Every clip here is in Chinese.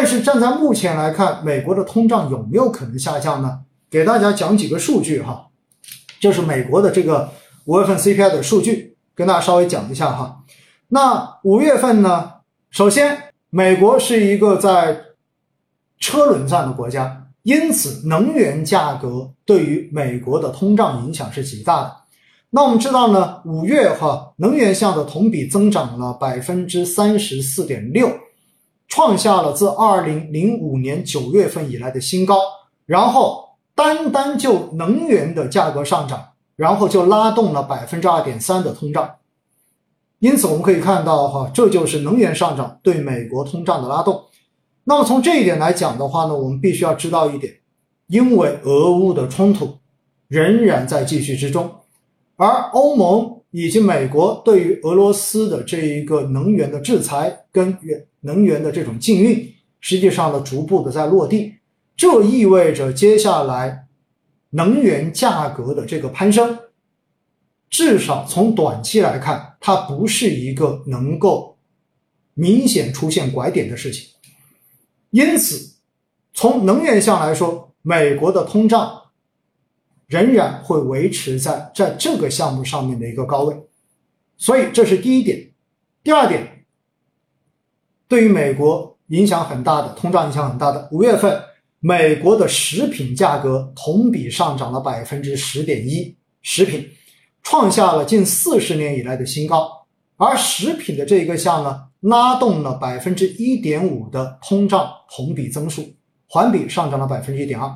但是站在目前来看，美国的通胀有没有可能下降呢？给大家讲几个数据哈，就是美国的这个五月份 CPI 的数据，跟大家稍微讲一下哈。那五月份呢，首先美国是一个在车轮战的国家，因此能源价格对于美国的通胀影响是极大的。那我们知道呢，五月哈能源项的同比增长了百分之三十四点六，创下了自二零零五年九月份以来的新高。然后单单就能源的价格上涨，然后就拉动了百分之二点三的通胀。因此我们可以看到哈，这就是能源上涨对美国通胀的拉动。那么从这一点来讲的话呢，我们必须要知道一点，因为俄乌的冲突仍然在继续之中。而欧盟以及美国对于俄罗斯的这一个能源的制裁跟能源的这种禁运，实际上呢逐步的在落地，这意味着接下来能源价格的这个攀升，至少从短期来看，它不是一个能够明显出现拐点的事情。因此，从能源项来说，美国的通胀。仍然会维持在在这个项目上面的一个高位，所以这是第一点。第二点，对于美国影响很大的通胀影响很大的五月份，美国的食品价格同比上涨了百分之十点一，食品创下了近四十年以来的新高，而食品的这一个项呢，拉动了百分之一点五的通胀同比增速，环比上涨了百分之一点二，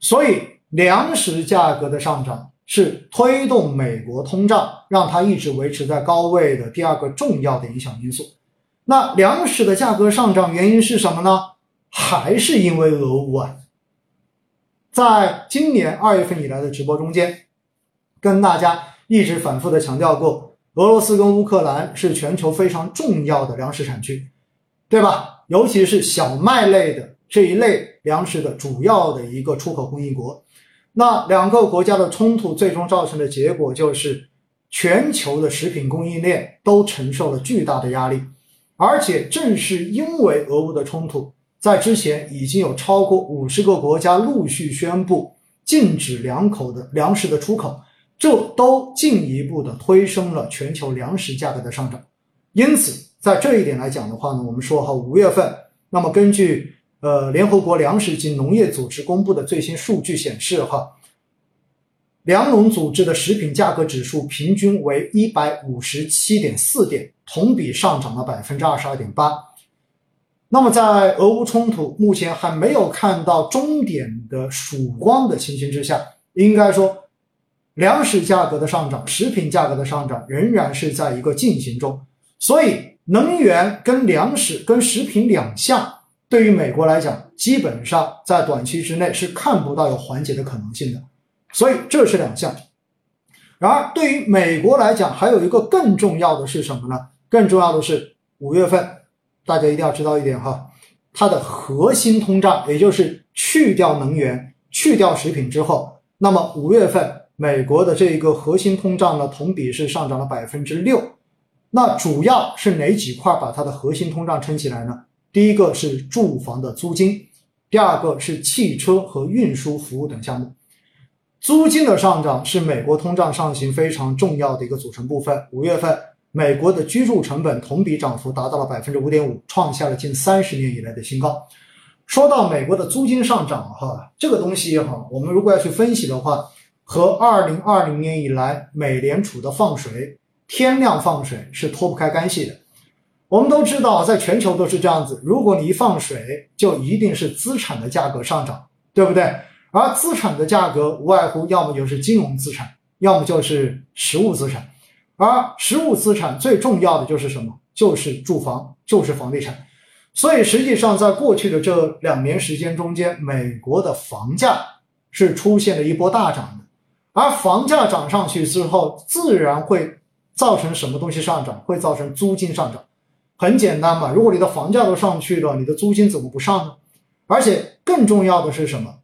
所以。粮食价格的上涨是推动美国通胀让它一直维持在高位的第二个重要的影响因素。那粮食的价格上涨原因是什么呢？还是因为俄乌啊？在今年二月份以来的直播中间，跟大家一直反复的强调过，俄罗斯跟乌克兰是全球非常重要的粮食产区，对吧？尤其是小麦类的这一类粮食的主要的一个出口供应国。那两个国家的冲突最终造成的结果就是，全球的食品供应链都承受了巨大的压力，而且正是因为俄乌的冲突，在之前已经有超过五十个国家陆续宣布禁止两口的粮食的出口，这都进一步的推升了全球粮食价格的上涨。因此，在这一点来讲的话呢，我们说哈，五月份，那么根据。呃，联合国粮食及农业组织公布的最新数据显示，哈，粮农组织的食品价格指数平均为一百五十七点四点，同比上涨了百分之二十二点八。那么，在俄乌冲突目前还没有看到终点的曙光的情形之下，应该说，粮食价格的上涨、食品价格的上涨仍然是在一个进行中。所以，能源跟粮食跟食品两项。对于美国来讲，基本上在短期之内是看不到有缓解的可能性的，所以这是两项。然而，对于美国来讲，还有一个更重要的是什么呢？更重要的是五月份，大家一定要知道一点哈，它的核心通胀，也就是去掉能源、去掉食品之后，那么五月份美国的这一个核心通胀呢，同比是上涨了百分之六。那主要是哪几块把它的核心通胀撑起来呢？第一个是住房的租金，第二个是汽车和运输服务等项目。租金的上涨是美国通胀上行非常重要的一个组成部分。五月份，美国的居住成本同比涨幅达到了百分之五点五，创下了近三十年以来的新高。说到美国的租金上涨，哈，这个东西哈，我们如果要去分析的话，和二零二零年以来美联储的放水天量放水是脱不开干系的。我们都知道，在全球都是这样子。如果你一放水，就一定是资产的价格上涨，对不对？而资产的价格无外乎要么就是金融资产，要么就是实物资产。而实物资产最重要的就是什么？就是住房，就是房地产。所以实际上，在过去的这两年时间中间，美国的房价是出现了一波大涨的。而房价涨上去之后，自然会造成什么东西上涨？会造成租金上涨。很简单嘛，如果你的房价都上去了，你的租金怎么不上呢？而且更重要的是什么？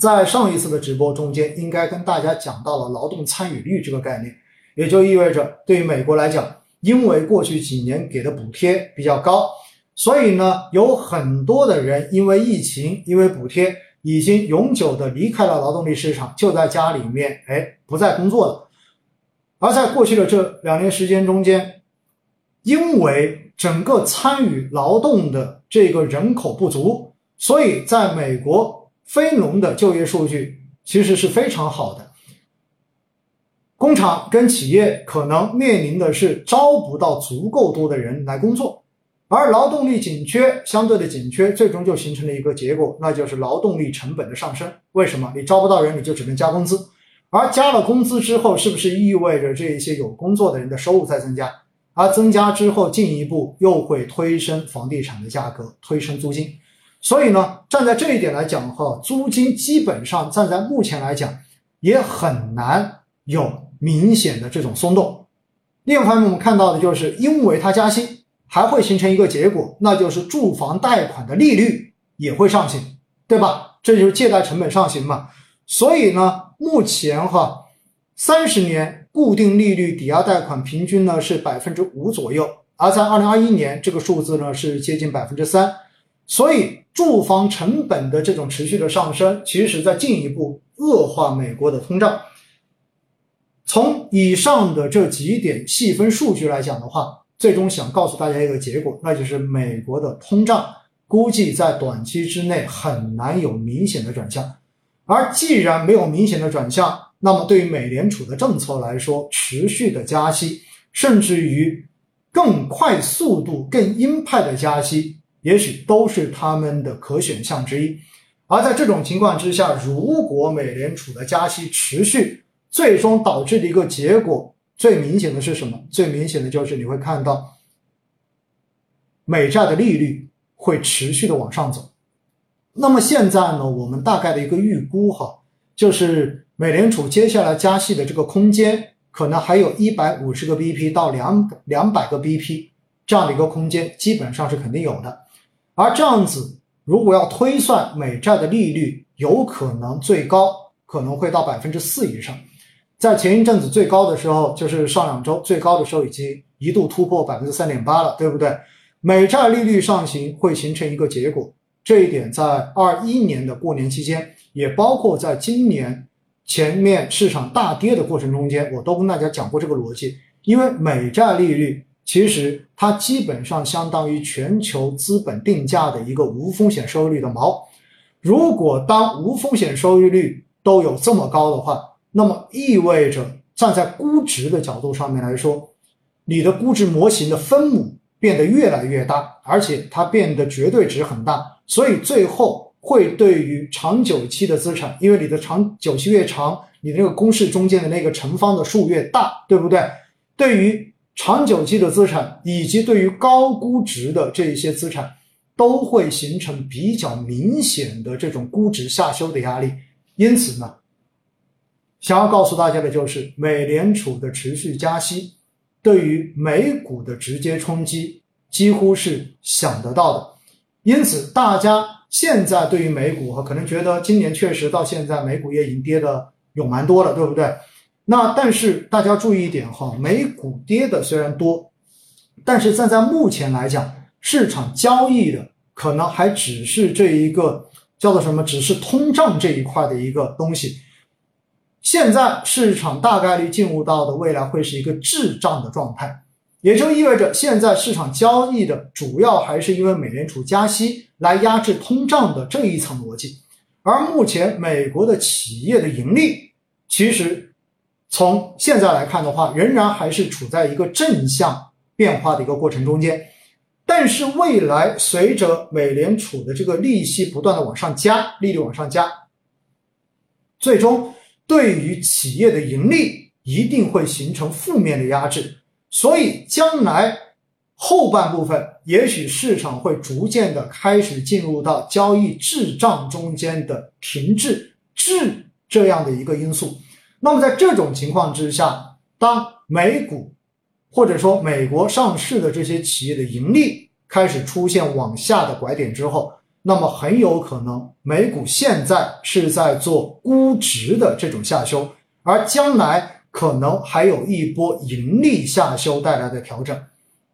在上一次的直播中间，应该跟大家讲到了劳动参与率这个概念，也就意味着对于美国来讲，因为过去几年给的补贴比较高，所以呢，有很多的人因为疫情，因为补贴，已经永久的离开了劳动力市场，就在家里面，哎，不再工作了。而在过去的这两年时间中间，因为整个参与劳动的这个人口不足，所以在美国非农的就业数据其实是非常好的。工厂跟企业可能面临的是招不到足够多的人来工作，而劳动力紧缺相对的紧缺，最终就形成了一个结果，那就是劳动力成本的上升。为什么？你招不到人，你就只能加工资，而加了工资之后，是不是意味着这一些有工作的人的收入在增加？而增加之后，进一步又会推升房地产的价格，推升租金。所以呢，站在这一点来讲哈，租金基本上站在目前来讲，也很难有。明显的这种松动，另一方面，我们看到的就是因为它加息，还会形成一个结果，那就是住房贷款的利率也会上行，对吧？这就是借贷成本上行嘛。所以呢，目前哈，三十年固定利率抵押贷款平均呢是百分之五左右，而在二零二一年这个数字呢是接近百分之三，所以住房成本的这种持续的上升，其实在进一步恶化美国的通胀。从以上的这几点细分数据来讲的话，最终想告诉大家一个结果，那就是美国的通胀估计在短期之内很难有明显的转向。而既然没有明显的转向，那么对于美联储的政策来说，持续的加息，甚至于更快速度、更鹰派的加息，也许都是他们的可选项之一。而在这种情况之下，如果美联储的加息持续，最终导致的一个结果，最明显的是什么？最明显的就是你会看到美债的利率会持续的往上走。那么现在呢，我们大概的一个预估哈，就是美联储接下来加息的这个空间，可能还有一百五十个 BP 到两两百个 BP 这样的一个空间，基本上是肯定有的。而这样子，如果要推算美债的利率，有可能最高可能会到百分之四以上。在前一阵子最高的时候，就是上两周最高的时候，已经一度突破百分之三点八了，对不对？美债利率上行会形成一个结果，这一点在二一年的过年期间，也包括在今年前面市场大跌的过程中间，我都跟大家讲过这个逻辑。因为美债利率其实它基本上相当于全球资本定价的一个无风险收益率的锚。如果当无风险收益率都有这么高的话，那么意味着，站在估值的角度上面来说，你的估值模型的分母变得越来越大，而且它变得绝对值很大，所以最后会对于长久期的资产，因为你的长久期越长，你那个公式中间的那个乘方的数越大，对不对？对于长久期的资产以及对于高估值的这一些资产，都会形成比较明显的这种估值下修的压力，因此呢。想要告诉大家的就是，美联储的持续加息对于美股的直接冲击几乎是想得到的。因此，大家现在对于美股哈，可能觉得今年确实到现在美股也已经跌的有蛮多了，对不对？那但是大家注意一点哈，美股跌的虽然多，但是站在目前来讲，市场交易的可能还只是这一个叫做什么，只是通胀这一块的一个东西。现在市场大概率进入到的未来会是一个滞胀的状态，也就意味着现在市场交易的主要还是因为美联储加息来压制通胀的这一层逻辑，而目前美国的企业的盈利其实从现在来看的话，仍然还是处在一个正向变化的一个过程中间，但是未来随着美联储的这个利息不断的往上加，利率往上加，最终。对于企业的盈利一定会形成负面的压制，所以将来后半部分也许市场会逐渐的开始进入到交易滞胀中间的停滞滞这样的一个因素。那么在这种情况之下，当美股或者说美国上市的这些企业的盈利开始出现往下的拐点之后，那么很有可能，美股现在是在做估值的这种下修，而将来可能还有一波盈利下修带来的调整。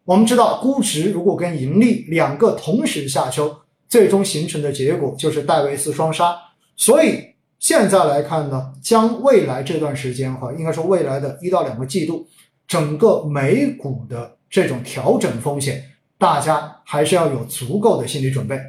我们知道，估值如果跟盈利两个同时下修，最终形成的结果就是戴维斯双杀。所以现在来看呢，将未来这段时间哈，应该说未来的一到两个季度，整个美股的这种调整风险，大家还是要有足够的心理准备。